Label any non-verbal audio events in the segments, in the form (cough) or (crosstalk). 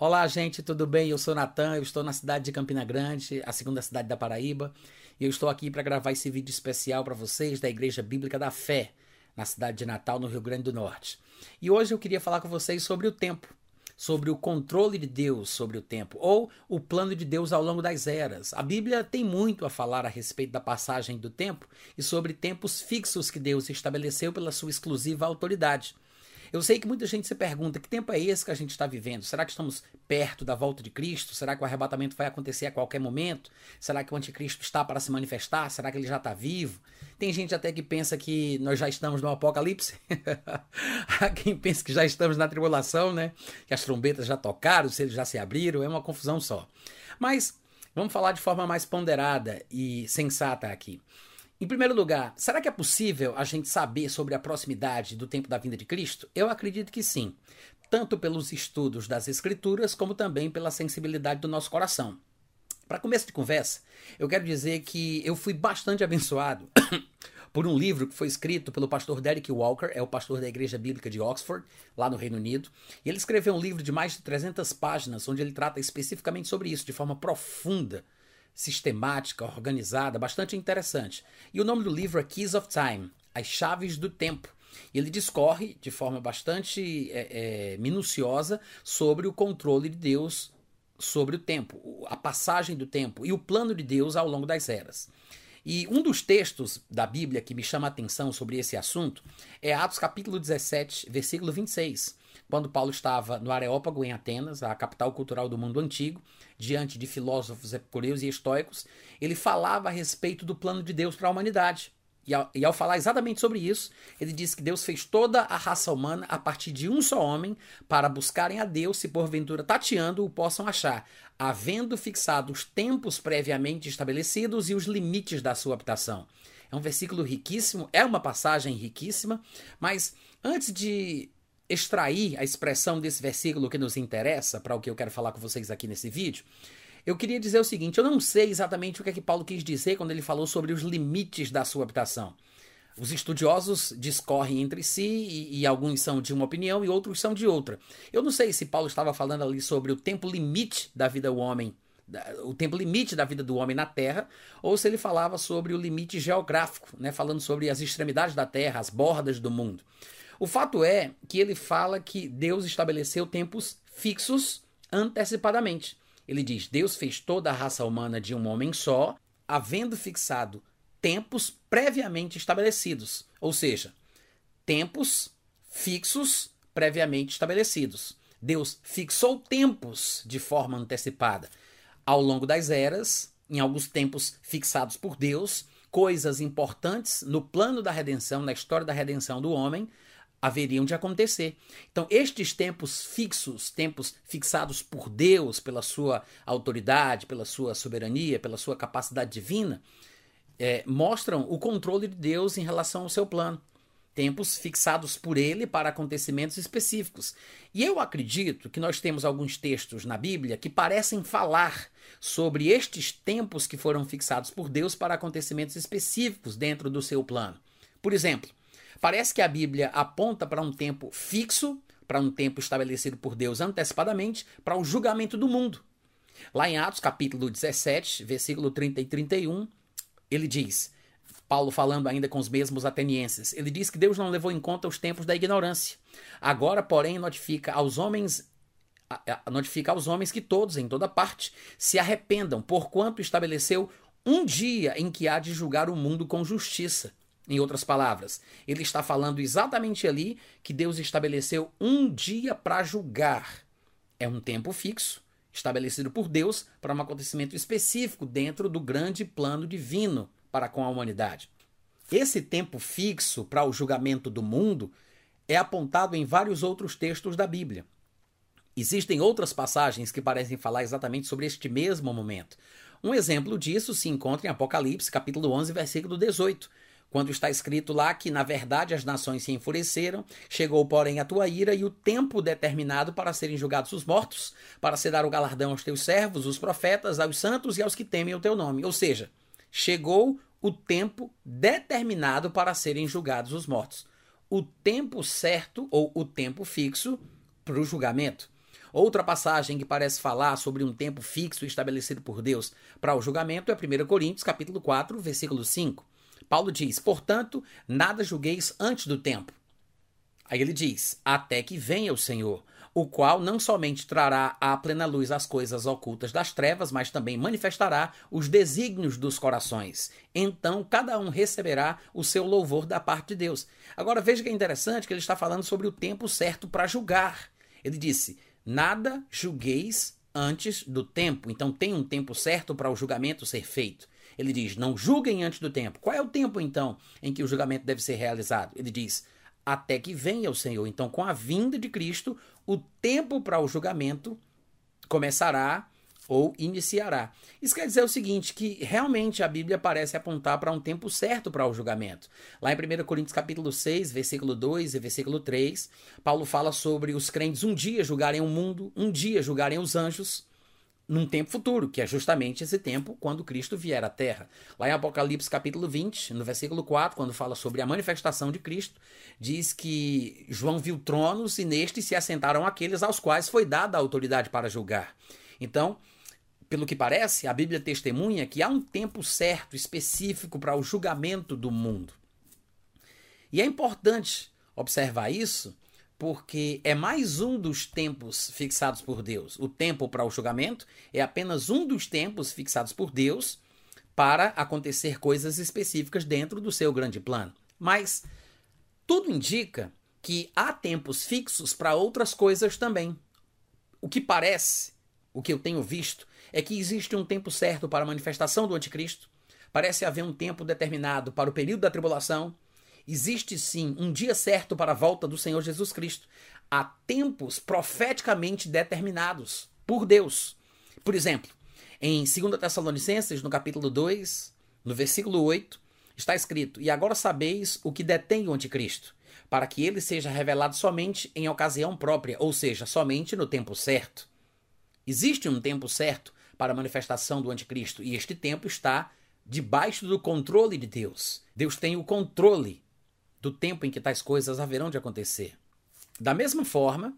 Olá, gente, tudo bem? Eu sou Natan, eu estou na cidade de Campina Grande, a segunda cidade da Paraíba, e eu estou aqui para gravar esse vídeo especial para vocês da Igreja Bíblica da Fé, na cidade de Natal, no Rio Grande do Norte. E hoje eu queria falar com vocês sobre o tempo, sobre o controle de Deus sobre o tempo, ou o plano de Deus ao longo das eras. A Bíblia tem muito a falar a respeito da passagem do tempo e sobre tempos fixos que Deus estabeleceu pela sua exclusiva autoridade. Eu sei que muita gente se pergunta que tempo é esse que a gente está vivendo? Será que estamos perto da volta de Cristo? Será que o arrebatamento vai acontecer a qualquer momento? Será que o anticristo está para se manifestar? Será que ele já está vivo? Tem gente até que pensa que nós já estamos no apocalipse. (laughs) Há quem pensa que já estamos na tribulação, né? Que as trombetas já tocaram, se eles já se abriram, é uma confusão só. Mas vamos falar de forma mais ponderada e sensata aqui. Em primeiro lugar, será que é possível a gente saber sobre a proximidade do tempo da vinda de Cristo? Eu acredito que sim, tanto pelos estudos das Escrituras, como também pela sensibilidade do nosso coração. Para começo de conversa, eu quero dizer que eu fui bastante abençoado (coughs) por um livro que foi escrito pelo pastor Derek Walker, é o pastor da Igreja Bíblica de Oxford, lá no Reino Unido. E ele escreveu um livro de mais de 300 páginas, onde ele trata especificamente sobre isso, de forma profunda sistemática, organizada, bastante interessante. E o nome do livro é Keys of Time As Chaves do Tempo. Ele discorre de forma bastante é, é, minuciosa sobre o controle de Deus sobre o tempo, a passagem do tempo e o plano de Deus ao longo das eras. E um dos textos da Bíblia que me chama a atenção sobre esse assunto é Atos capítulo 17, versículo 26, quando Paulo estava no Areópago, em Atenas, a capital cultural do mundo antigo, diante de filósofos epicureus e estoicos, ele falava a respeito do plano de Deus para a humanidade. E ao, e ao, falar exatamente sobre isso, ele diz que Deus fez toda a raça humana a partir de um só homem para buscarem a Deus, se porventura tateando o possam achar, havendo fixado os tempos previamente estabelecidos e os limites da sua habitação. É um versículo riquíssimo, é uma passagem riquíssima, mas antes de extrair a expressão desse versículo que nos interessa, para o que eu quero falar com vocês aqui nesse vídeo, eu queria dizer o seguinte: eu não sei exatamente o que é que Paulo quis dizer quando ele falou sobre os limites da sua habitação. Os estudiosos discorrem entre si e, e, alguns são de uma opinião e outros são de outra. Eu não sei se Paulo estava falando ali sobre o tempo limite da vida do homem, o tempo limite da vida do homem na Terra, ou se ele falava sobre o limite geográfico, né, falando sobre as extremidades da Terra, as bordas do mundo. O fato é que ele fala que Deus estabeleceu tempos fixos antecipadamente. Ele diz: Deus fez toda a raça humana de um homem só, havendo fixado tempos previamente estabelecidos. Ou seja, tempos fixos previamente estabelecidos. Deus fixou tempos de forma antecipada. Ao longo das eras, em alguns tempos fixados por Deus, coisas importantes no plano da redenção, na história da redenção do homem, haveriam de acontecer. Então, estes tempos fixos, tempos fixados por Deus, pela sua autoridade, pela sua soberania, pela sua capacidade divina, é, mostram o controle de Deus em relação ao seu plano. Tempos fixados por ele para acontecimentos específicos. E eu acredito que nós temos alguns textos na Bíblia que parecem falar sobre estes tempos que foram fixados por Deus para acontecimentos específicos dentro do seu plano. Por exemplo, Parece que a Bíblia aponta para um tempo fixo, para um tempo estabelecido por Deus antecipadamente, para o julgamento do mundo. Lá em Atos, capítulo 17, versículo 30 e 31, ele diz, Paulo falando ainda com os mesmos atenienses, ele diz que Deus não levou em conta os tempos da ignorância. Agora, porém, notifica aos homens notifica aos homens que todos, em toda parte, se arrependam, porquanto estabeleceu um dia em que há de julgar o mundo com justiça em outras palavras, ele está falando exatamente ali que Deus estabeleceu um dia para julgar. É um tempo fixo, estabelecido por Deus para um acontecimento específico dentro do grande plano divino para com a humanidade. Esse tempo fixo para o julgamento do mundo é apontado em vários outros textos da Bíblia. Existem outras passagens que parecem falar exatamente sobre este mesmo momento. Um exemplo disso se encontra em Apocalipse, capítulo 11, versículo 18, quando está escrito lá que, na verdade, as nações se enfureceram, chegou, porém, a tua ira e o tempo determinado para serem julgados os mortos, para se dar o galardão aos teus servos, os profetas, aos santos e aos que temem o teu nome. Ou seja, chegou o tempo determinado para serem julgados os mortos. O tempo certo ou o tempo fixo para o julgamento. Outra passagem que parece falar sobre um tempo fixo estabelecido por Deus para o julgamento é 1 Coríntios, capítulo 4, versículo 5. Paulo diz: "Portanto, nada julgueis antes do tempo". Aí ele diz: "Até que venha o Senhor, o qual não somente trará à plena luz as coisas ocultas das trevas, mas também manifestará os desígnios dos corações. Então cada um receberá o seu louvor da parte de Deus. Agora veja que é interessante que ele está falando sobre o tempo certo para julgar. Ele disse: Nada julgueis antes do tempo. Então tem um tempo certo para o julgamento ser feito. Ele diz: Não julguem antes do tempo. Qual é o tempo, então, em que o julgamento deve ser realizado? Ele diz: até que venha o Senhor. Então, com a vinda de Cristo, o tempo para o julgamento começará ou iniciará. Isso quer dizer o seguinte, que realmente a Bíblia parece apontar para um tempo certo para o julgamento. Lá em 1 Coríntios capítulo 6, versículo 2 e versículo 3, Paulo fala sobre os crentes um dia julgarem o mundo, um dia julgarem os anjos, num tempo futuro, que é justamente esse tempo quando Cristo vier à Terra. Lá em Apocalipse capítulo 20, no versículo 4, quando fala sobre a manifestação de Cristo, diz que João viu tronos e nestes se assentaram aqueles aos quais foi dada a autoridade para julgar. Então, pelo que parece, a Bíblia testemunha que há um tempo certo, específico para o julgamento do mundo. E é importante observar isso, porque é mais um dos tempos fixados por Deus. O tempo para o julgamento é apenas um dos tempos fixados por Deus para acontecer coisas específicas dentro do seu grande plano. Mas tudo indica que há tempos fixos para outras coisas também. O que parece, o que eu tenho visto, é que existe um tempo certo para a manifestação do anticristo. Parece haver um tempo determinado para o período da tribulação Existe sim um dia certo para a volta do Senhor Jesus Cristo. Há tempos profeticamente determinados por Deus. Por exemplo, em 2 Tessalonicenses, no capítulo 2, no versículo 8, está escrito: E agora sabeis o que detém o anticristo, para que ele seja revelado somente em ocasião própria, ou seja, somente no tempo certo. Existe um tempo certo para a manifestação do anticristo, e este tempo está debaixo do controle de Deus. Deus tem o controle do tempo em que tais coisas haverão de acontecer. Da mesma forma,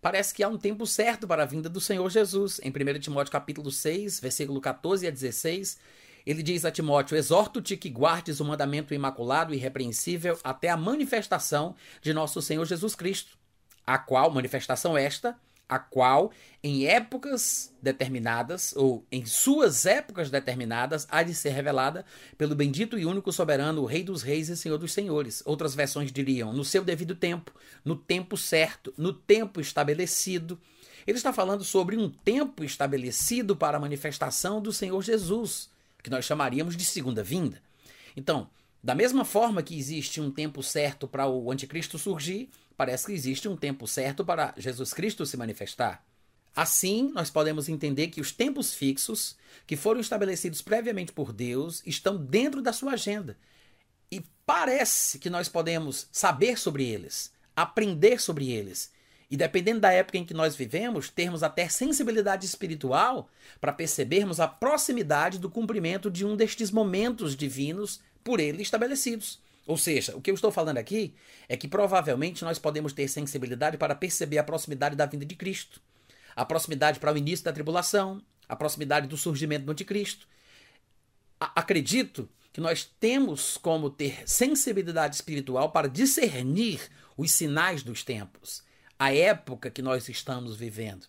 parece que há um tempo certo para a vinda do Senhor Jesus. Em 1 Timóteo capítulo 6, versículo 14 a 16, ele diz a Timóteo: Exorto-te que guardes o mandamento imaculado e irrepreensível até a manifestação de nosso Senhor Jesus Cristo, a qual manifestação esta a qual, em épocas determinadas, ou em suas épocas determinadas, há de ser revelada pelo bendito e único soberano, o Rei dos Reis e Senhor dos Senhores. Outras versões diriam, no seu devido tempo, no tempo certo, no tempo estabelecido. Ele está falando sobre um tempo estabelecido para a manifestação do Senhor Jesus, que nós chamaríamos de segunda vinda. Então, da mesma forma que existe um tempo certo para o anticristo surgir, parece que existe um tempo certo para Jesus Cristo se manifestar. Assim, nós podemos entender que os tempos fixos, que foram estabelecidos previamente por Deus, estão dentro da sua agenda. E parece que nós podemos saber sobre eles, aprender sobre eles. E dependendo da época em que nós vivemos, termos até sensibilidade espiritual para percebermos a proximidade do cumprimento de um destes momentos divinos por ele estabelecidos. Ou seja, o que eu estou falando aqui é que provavelmente nós podemos ter sensibilidade para perceber a proximidade da vinda de Cristo, a proximidade para o início da tribulação, a proximidade do surgimento do anticristo. A acredito que nós temos como ter sensibilidade espiritual para discernir os sinais dos tempos, a época que nós estamos vivendo.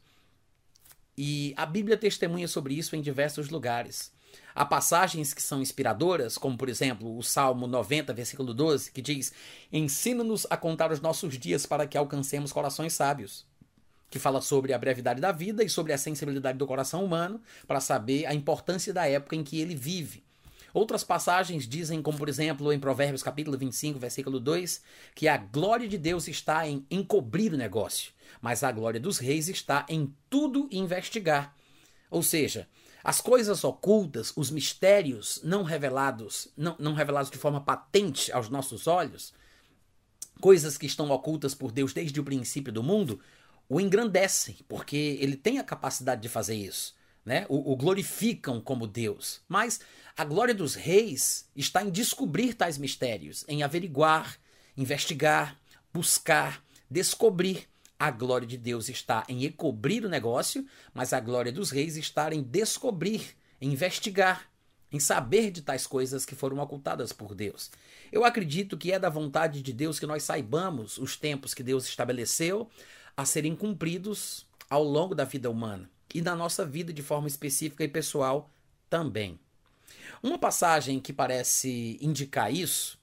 E a Bíblia testemunha sobre isso em diversos lugares. Há passagens que são inspiradoras, como por exemplo o Salmo 90, versículo 12, que diz: Ensina-nos a contar os nossos dias para que alcancemos corações sábios. Que fala sobre a brevidade da vida e sobre a sensibilidade do coração humano para saber a importância da época em que ele vive. Outras passagens dizem, como por exemplo em Provérbios capítulo 25, versículo 2, que a glória de Deus está em encobrir o negócio, mas a glória dos reis está em tudo investigar. Ou seja, as coisas ocultas, os mistérios não revelados, não, não revelados de forma patente aos nossos olhos, coisas que estão ocultas por Deus desde o princípio do mundo, o engrandecem, porque ele tem a capacidade de fazer isso. Né? O, o, glorificam como Deus. Mas a glória dos reis está em descobrir tais mistérios, em averiguar, investigar, buscar, descobrir A glória de Deus está em encobrir o negócio, mas a glória dos reis está em descobrir, em investigar, em saber de tais coisas que foram ocultadas por Deus. Eu acredito que é da vontade de Deus que nós saibamos os tempos que Deus estabeleceu a serem cumpridos ao longo da vida humana e na nossa vida de forma específica e pessoal também. Uma passagem que parece indicar isso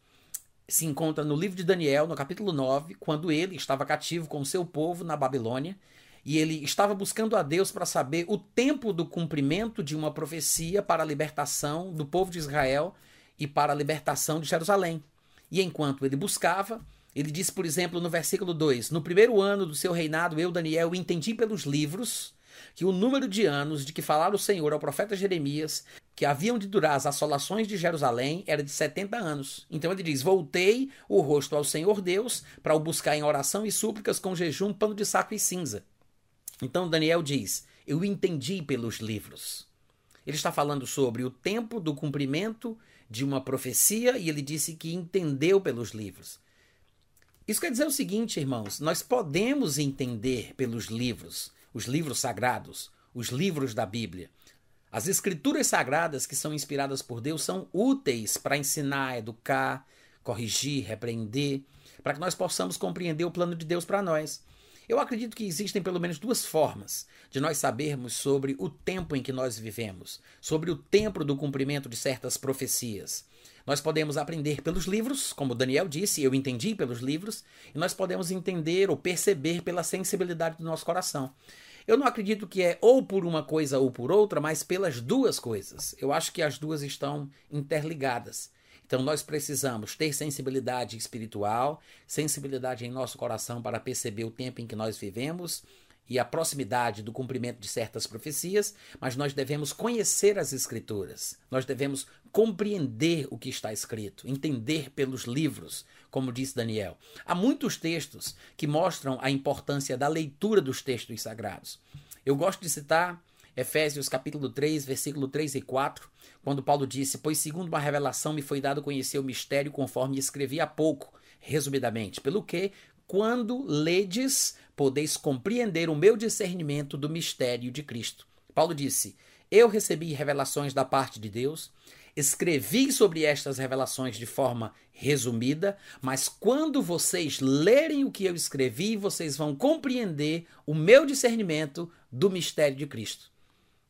se encontra no livro de Daniel, no capítulo 9, quando ele estava cativo com o seu povo na Babilônia e ele estava buscando a Deus para saber o tempo do cumprimento de uma profecia para a libertação do povo de Israel e para a libertação de Jerusalém. E enquanto ele buscava, ele disse, por exemplo, no versículo 2: No primeiro ano do seu reinado, eu, Daniel, entendi pelos livros que o número de anos de que falara o Senhor ao profeta Jeremias, que haviam de durar as assolações de Jerusalém, era de 70 anos. Então ele diz: Voltei o rosto ao Senhor Deus para o buscar em oração e súplicas com jejum, pano de saco e cinza. Então Daniel diz: Eu entendi pelos livros. Ele está falando sobre o tempo do cumprimento de uma profecia e ele disse que entendeu pelos livros. Isso quer dizer o seguinte, irmãos: nós podemos entender pelos livros, os livros sagrados, os livros da Bíblia. As escrituras sagradas que são inspiradas por Deus são úteis para ensinar, educar, corrigir, repreender, para que nós possamos compreender o plano de Deus para nós. Eu acredito que existem pelo menos duas formas de nós sabermos sobre o tempo em que nós vivemos, sobre o tempo do cumprimento de certas profecias. Nós podemos aprender pelos livros, como Daniel disse, eu entendi pelos livros, e nós podemos entender ou perceber pela sensibilidade do nosso coração. Eu não acredito que é ou por uma coisa ou por outra, mas pelas duas coisas. Eu acho que as duas estão interligadas. Então nós precisamos ter sensibilidade espiritual, sensibilidade em nosso coração para perceber o tempo em que nós vivemos e a proximidade do cumprimento de certas profecias, mas nós devemos conhecer as Escrituras, nós devemos compreender o que está escrito, entender pelos livros, como disse Daniel. Há muitos textos que mostram a importância da leitura dos textos sagrados. Eu gosto de citar Efésios capítulo 3, versículo 3 e 4, quando Paulo disse: Pois segundo uma revelação me foi dado conhecer o mistério conforme escrevi há pouco, resumidamente, pelo que, quando ledes, podeis compreender o meu discernimento do mistério de Cristo. Paulo disse: Eu recebi revelações da parte de Deus, escrevi sobre estas revelações de forma resumida, mas quando vocês lerem o que eu escrevi, vocês vão compreender o meu discernimento do mistério de Cristo.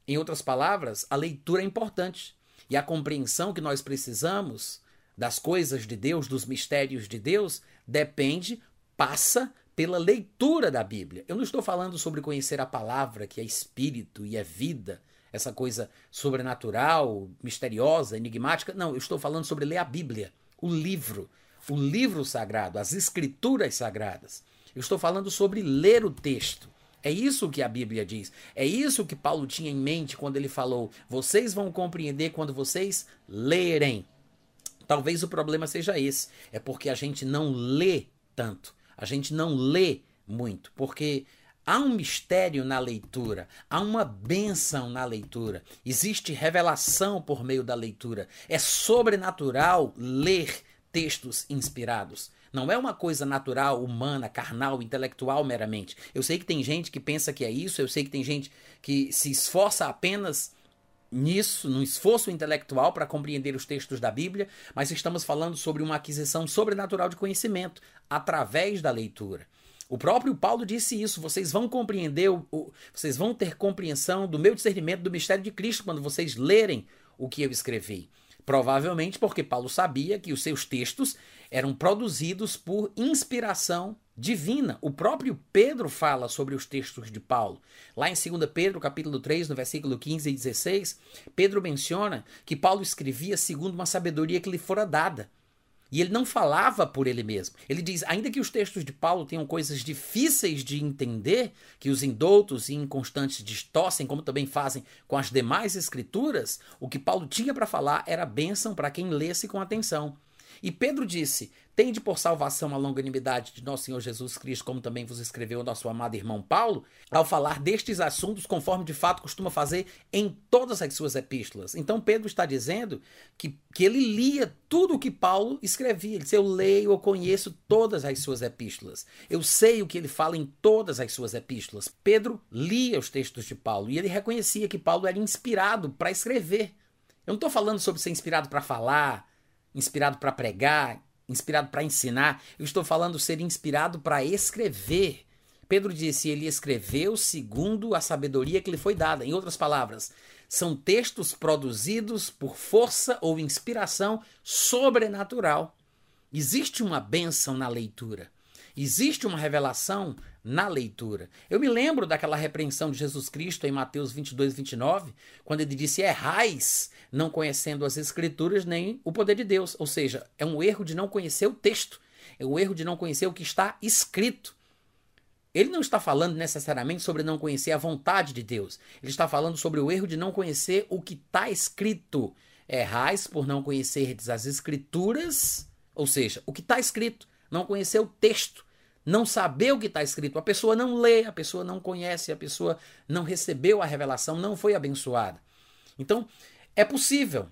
Em outras palavras, a leitura é importante e a compreensão que nós precisamos das coisas de Deus, dos mistérios de Deus, depende, passa pela leitura da Bíblia. Eu não estou falando sobre conhecer a palavra, que é espírito e é vida, essa coisa sobrenatural, misteriosa, enigmática. Não, eu estou falando sobre ler a Bíblia, o livro, o livro sagrado, as escrituras sagradas. Eu estou falando sobre ler o texto. É isso que a Bíblia diz. É isso que Paulo tinha em mente quando ele falou: vocês vão compreender quando vocês lerem. Talvez o problema seja esse. É porque a gente não lê tanto. A gente não lê muito. Porque há um mistério na leitura, há uma bênção na leitura, existe revelação por meio da leitura. É sobrenatural ler textos inspirados. Não é uma coisa natural, humana, carnal, intelectual meramente. Eu sei que tem gente que pensa que é isso, eu sei que tem gente que se esforça apenas nisso, num esforço intelectual para compreender os textos da Bíblia, mas estamos falando sobre uma aquisição sobrenatural de conhecimento através da leitura. O próprio Paulo disse isso. Vocês vão compreender, o, o, vocês vão ter compreensão do meu discernimento do mistério de Cristo quando vocês lerem o que eu escrevi. Provavelmente porque Paulo sabia que os seus textos eram produzidos por inspiração divina. O próprio Pedro fala sobre os textos de Paulo. Lá em 2 Pedro, capítulo 3, no versículo 15 e 16, Pedro menciona que Paulo escrevia segundo uma sabedoria que lhe fora dada. E ele não falava por ele mesmo. Ele diz: ainda que os textos de Paulo tenham coisas difíceis de entender, que os indoutos e inconstantes distorcem, como também fazem com as demais escrituras, o que Paulo tinha para falar era bênção para quem lesse com atenção. E Pedro disse: Tende por salvação a longanimidade de nosso Senhor Jesus Cristo, como também vos escreveu nosso amado irmão Paulo, ao falar destes assuntos, conforme de fato costuma fazer em todas as suas epístolas. Então Pedro está dizendo que, que ele lia tudo o que Paulo escrevia. Ele disse: Eu leio, eu conheço todas as suas epístolas. Eu sei o que ele fala em todas as suas epístolas. Pedro lia os textos de Paulo e ele reconhecia que Paulo era inspirado para escrever. Eu não estou falando sobre ser inspirado para falar, inspirado para pregar, inspirado para ensinar, eu estou falando ser inspirado para escrever. Pedro disse: ele escreveu segundo a sabedoria que lhe foi dada. Em outras palavras, são textos produzidos por força ou inspiração sobrenatural. Existe uma bênção na leitura. Existe uma revelação na leitura. Eu me lembro daquela repreensão de Jesus Cristo em Mateus 22, 29, quando ele disse: Errais, não conhecendo as Escrituras nem o poder de Deus. Ou seja, é um erro de não conhecer o texto, é um erro de não conhecer o que está escrito. Ele não está falando necessariamente sobre não conhecer a vontade de Deus. Ele está falando sobre o erro de não conhecer o que está escrito. Errais por não conhecerdes as Escrituras, ou seja, o que está escrito, não conhecer o texto não saber o que está escrito. A pessoa não lê, a pessoa não conhece, a pessoa não recebeu a revelação, não foi abençoada. Então, é possível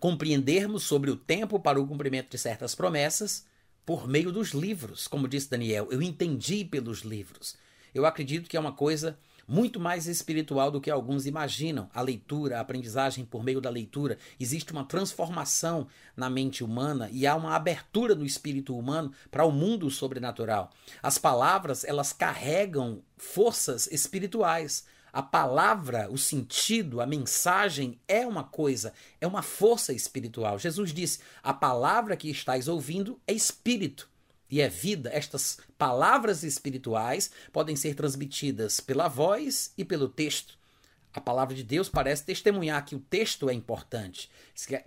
compreendermos sobre o tempo para o cumprimento de certas promessas por meio dos livros. Como disse Daniel, eu entendi pelos livros. Eu acredito que é uma coisa muito mais espiritual do que alguns imaginam. A leitura, a aprendizagem por meio da leitura, existe uma transformação na mente humana e há uma abertura no espírito humano para o mundo sobrenatural. As palavras, elas carregam forças espirituais. A palavra, o sentido, a mensagem é uma coisa, é uma força espiritual. Jesus disse: "A palavra que estáis ouvindo é espírito e é vida, estas palavras espirituais podem ser transmitidas pela voz e pelo texto. A palavra de Deus parece testemunhar que o texto é importante,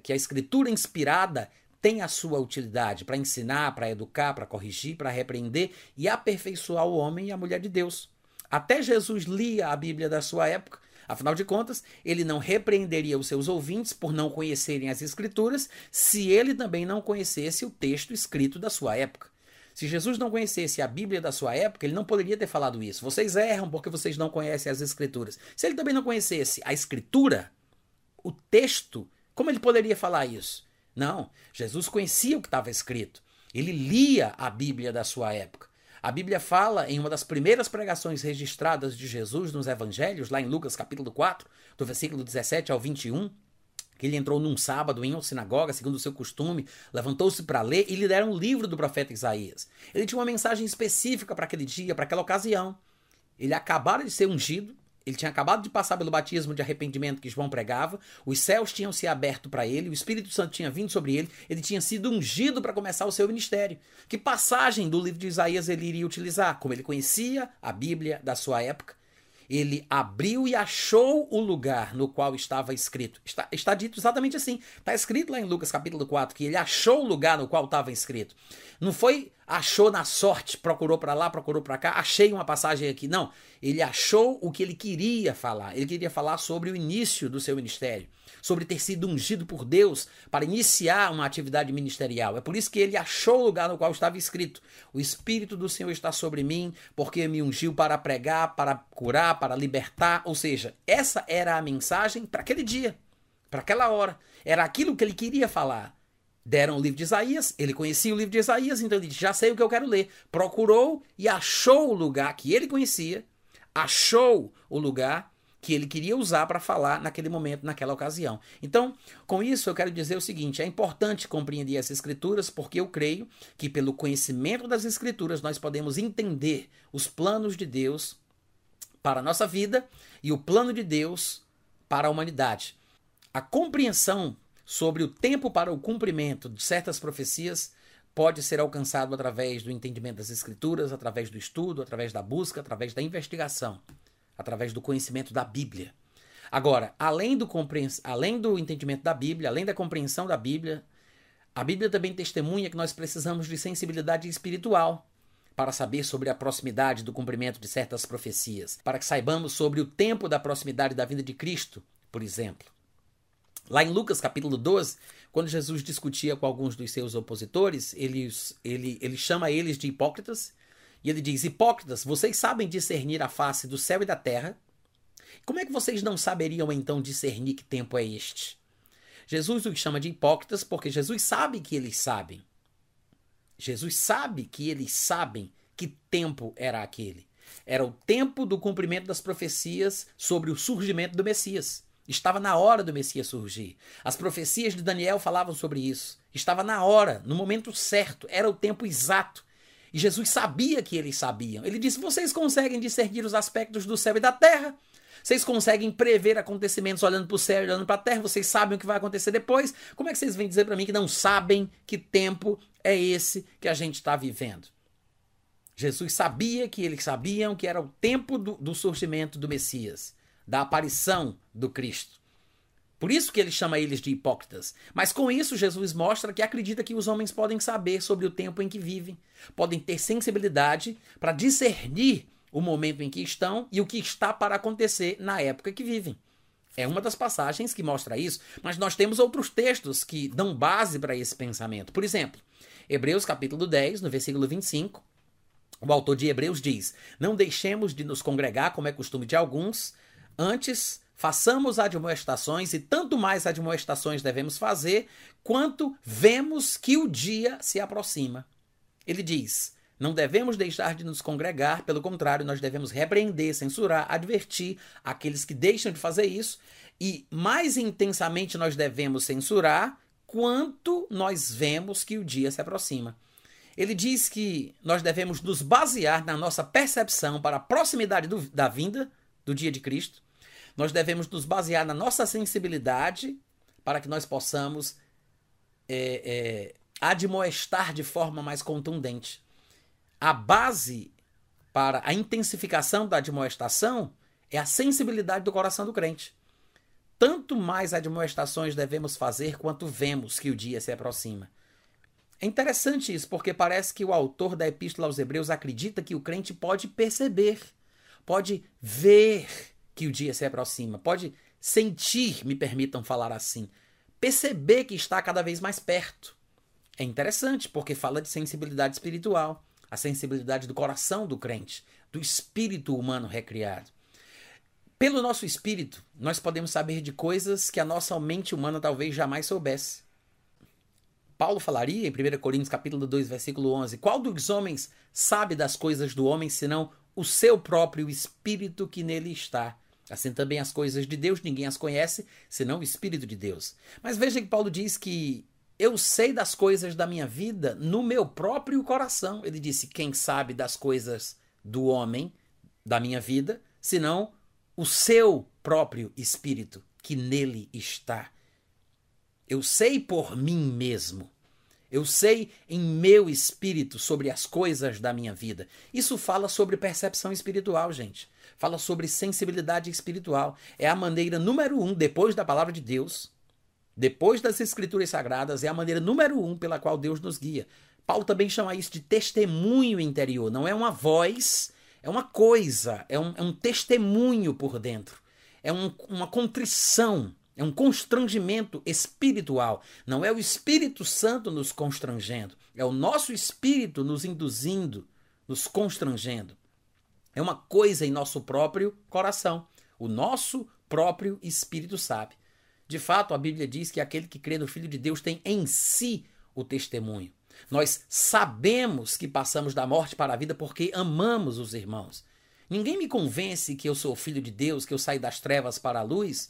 que a escritura inspirada tem a sua utilidade para ensinar, para educar, para corrigir, para repreender e aperfeiçoar o homem e a mulher de Deus. Até Jesus lia a Bíblia da sua época, Afinal de contas, ele não repreenderia os seus ouvintes por não conhecerem as Escrituras se ele também não conhecesse o texto escrito da sua época. Se Jesus não conhecesse a Bíblia da sua época, ele não poderia ter falado isso. Vocês erram porque vocês não conhecem as Escrituras. Se ele também não conhecesse a Escritura, o texto, como ele poderia falar isso? Não, Jesus conhecia o que estava escrito. Ele lia a Bíblia da sua época. A Bíblia fala em uma das primeiras pregações registradas de Jesus nos evangelhos, lá em Lucas capítulo 4, do versículo 17 ao 21, que ele entrou num sábado em uma sinagoga, segundo o seu costume, levantou-se para ler e lhe deram um livro do profeta Isaías. Ele tinha uma mensagem específica para aquele dia, para aquela ocasião. Ele acabara de ser ungido, ele tinha acabado de passar pelo batismo de arrependimento que João pregava, os céus tinham se aberto para ele, o Espírito Santo tinha vindo sobre ele, ele tinha sido ungido para começar o seu ministério. Que passagem do livro de Isaías ele iria utilizar? Como ele conhecia a Bíblia da sua época, ele abriu e achou o lugar no qual estava escrito. Está, está dito exatamente assim. Está escrito lá em Lucas capítulo 4 que ele achou o lugar no qual estava escrito. Não foi achou na sorte, procurou para lá, procurou para cá, achei uma passagem aqui. Não, ele achou o que ele queria falar. Ele queria falar sobre o início do seu ministério sobre ter sido ungido por Deus para iniciar uma atividade ministerial. É por isso que ele achou o lugar no qual estava escrito: O Espírito do Senhor está sobre mim, porque me ungiu para pregar, para curar, para libertar. Ou seja, essa era a mensagem para aquele dia, para aquela hora. Era aquilo que ele queria falar. Deram o livro de Isaías, ele conhecia o livro de Isaías, então ele disse: Já sei o que eu quero ler. Procurou e achou o lugar que ele conhecia, achou o lugar que ele queria usar para falar naquele momento, naquela ocasião. Então, com isso, eu quero dizer o seguinte: é importante compreender as Escrituras, porque eu creio que, pelo conhecimento das Escrituras, nós podemos entender os planos de Deus para a nossa vida e o plano de Deus para a humanidade. A compreensão sobre o tempo para o cumprimento de certas profecias pode ser alcançado através do entendimento das Escrituras, através do estudo, através da busca, através da investigação através do conhecimento da Bíblia. Agora, além do, além do entendimento da Bíblia, além da compreensão da Bíblia, a Bíblia também testemunha que nós precisamos de sensibilidade espiritual para saber sobre a proximidade do cumprimento de certas profecias, para que saibamos sobre o tempo da proximidade da vinda de Cristo, por exemplo. Lá em Lucas capítulo 12, quando Jesus discutia com alguns dos seus opositores, ele, ele, ele chama eles de hipócritas e ele diz: Hipócritas, vocês sabem discernir a face do céu e da terra? Como é que vocês não saberiam então discernir que tempo é este? Jesus os chama de hipócritas porque Jesus sabe que eles sabem. Jesus sabe que eles sabem que tempo era aquele. Era o tempo do cumprimento das profecias sobre o surgimento do Messias. Estava na hora do Messias surgir. As profecias de Daniel falavam sobre isso. Estava na hora, no momento certo, era o tempo exato. E Jesus sabia que eles sabiam. Ele disse: Vocês conseguem discernir os aspectos do céu e da terra? Vocês conseguem prever acontecimentos olhando para o céu e olhando para a terra? Vocês sabem o que vai acontecer depois? Como é que vocês vêm dizer para mim que não sabem que tempo é esse que a gente está vivendo? Jesus sabia que eles sabiam que era o tempo do, do surgimento do Messias, da aparição do Cristo. Por isso que ele chama eles de hipócritas. Mas com isso, Jesus mostra que acredita que os homens podem saber sobre o tempo em que vivem, podem ter sensibilidade para discernir o momento em que estão e o que está para acontecer na época que vivem. É uma das passagens que mostra isso, mas nós temos outros textos que dão base para esse pensamento. Por exemplo, Hebreus capítulo 10, no versículo 25, o autor de Hebreus diz: Não deixemos de nos congregar, como é costume de alguns, antes façamos admoestações, e tanto mais admoestações devemos fazer, quanto vemos que o dia se aproxima. Ele diz: Não devemos deixar de nos congregar, pelo contrário, nós devemos repreender, censurar, advertir aqueles que deixam de fazer isso, e mais intensamente nós devemos censurar quanto nós vemos que o dia se aproxima. Ele diz que nós devemos nos basear na nossa percepção para a proximidade do, da vinda do dia de Cristo. Nós devemos nos basear na nossa sensibilidade para que nós possamos é, é, admoestar de forma mais contundente. A base para a intensificação da admoestação é a sensibilidade do coração do crente. Tanto mais admoestações devemos fazer quanto vemos que o dia se aproxima. É interessante isso, porque parece que o autor da Epístola aos Hebreus acredita que o crente pode perceber, pode ver que o dia se aproxima, pode sentir, me permitam falar assim, perceber que está cada vez mais perto. É interessante, porque fala de sensibilidade espiritual, a sensibilidade do coração do crente, do espírito humano recriado. Pelo nosso espírito, nós podemos saber de coisas que a nossa mente humana talvez jamais soubesse. Paulo falaria em 1 Coríntios capítulo 2, versículo 11: Qual dos homens sabe das coisas do homem senão o seu próprio espírito que nele está? Assim também as coisas de Deus ninguém as conhece senão o espírito de Deus. Mas veja que Paulo diz que eu sei das coisas da minha vida no meu próprio coração. Ele disse: Quem sabe das coisas do homem, da minha vida, senão o seu próprio espírito que nele está. Eu sei por mim mesmo. Eu sei em meu espírito sobre as coisas da minha vida. Isso fala sobre percepção espiritual, gente. Fala sobre sensibilidade espiritual. É a maneira número um, depois da palavra de Deus, depois das escrituras sagradas, é a maneira número um pela qual Deus nos guia. Paulo também chama isso de testemunho interior. Não é uma voz, é uma coisa, é um, é um testemunho por dentro. É um, uma contrição é um constrangimento espiritual. Não é o Espírito Santo nos constrangendo, é o nosso espírito nos induzindo, nos constrangendo. É uma coisa em nosso próprio coração. O nosso próprio espírito sabe. De fato, a Bíblia diz que aquele que crê no Filho de Deus tem em si o testemunho. Nós sabemos que passamos da morte para a vida porque amamos os irmãos. Ninguém me convence que eu sou filho de Deus, que eu saí das trevas para a luz,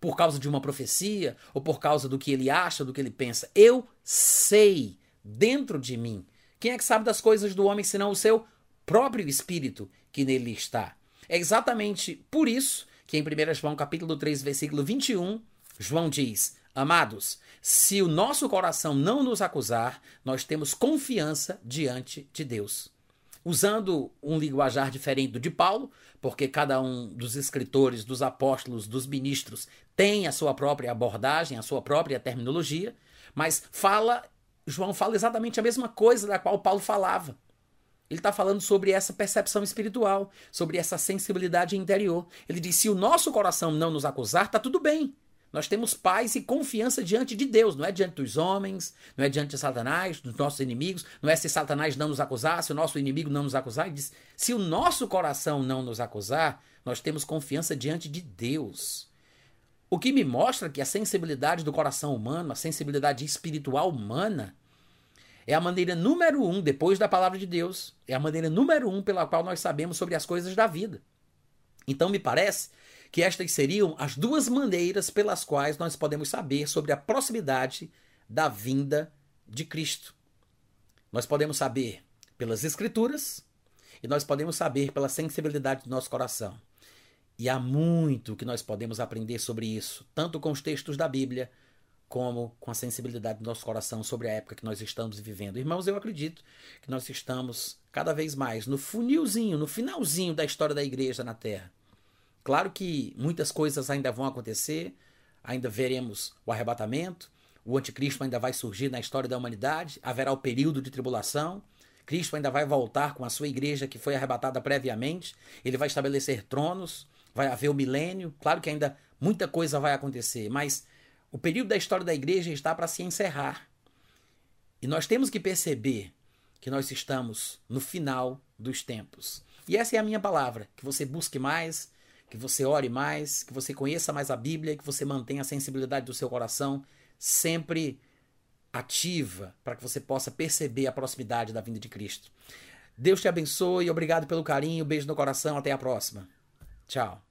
por causa de uma profecia ou por causa do que ele acha, do que ele pensa. Eu sei dentro de mim. Quem é que sabe das coisas do homem senão o seu próprio espírito que nele está? É exatamente por isso que em 1 João capítulo 3, versículo 21, João diz: Amados, se o nosso coração não nos acusar, nós temos confiança diante de Deus usando um linguajar diferente do de Paulo, porque cada um dos escritores, dos apóstolos, dos ministros tem a sua própria abordagem, a sua própria terminologia, mas fala, João fala exatamente a mesma coisa da qual Paulo falava. Ele está falando sobre essa percepção espiritual, sobre essa sensibilidade interior. Ele diz: se o nosso coração não nos acusar, está tudo bem. Nós temos paz e confiança diante de Deus, não é diante dos homens, não é diante de Satanás, dos nossos inimigos, não é se Satanás não nos acusar, se o nosso inimigo não nos acusar. Ele diz: se o nosso coração não nos acusar, nós temos confiança diante de Deus. O que me mostra que a sensibilidade do coração humano, a sensibilidade espiritual humana, é a maneira número um, depois da palavra de Deus, é a maneira número um pela qual nós sabemos sobre as coisas da vida. Então me parece que estas seriam as duas maneiras pelas quais nós podemos saber sobre a proximidade da vinda de Cristo. Nós podemos saber pelas Escrituras e nós podemos saber pela sensibilidade do nosso coração. E há muito que nós podemos aprender sobre isso, tanto com os textos da Bíblia, como com a sensibilidade do nosso coração sobre a época que nós estamos vivendo. Irmãos, eu acredito que nós estamos cada vez mais no funilzinho, no finalzinho da história da igreja na Terra. Claro que muitas coisas ainda vão acontecer, ainda veremos o arrebatamento, o anticristo ainda vai surgir na história da humanidade, haverá o período de tribulação, Cristo ainda vai voltar com a sua igreja que foi arrebatada previamente, ele vai estabelecer tronos, vai haver o milênio, claro que ainda muita coisa vai acontecer, mas o período da história da igreja está para se encerrar. E nós temos que perceber que nós estamos no final dos tempos. E essa é a minha palavra, que você busque mais, que você ore mais, que você conheça mais a Bíblia, que você mantenha a sensibilidade do seu coração sempre ativa para que você possa perceber a proximidade da vinda de Cristo. Deus te abençoe, obrigado pelo carinho, beijo no coração, até a próxima. Tchau.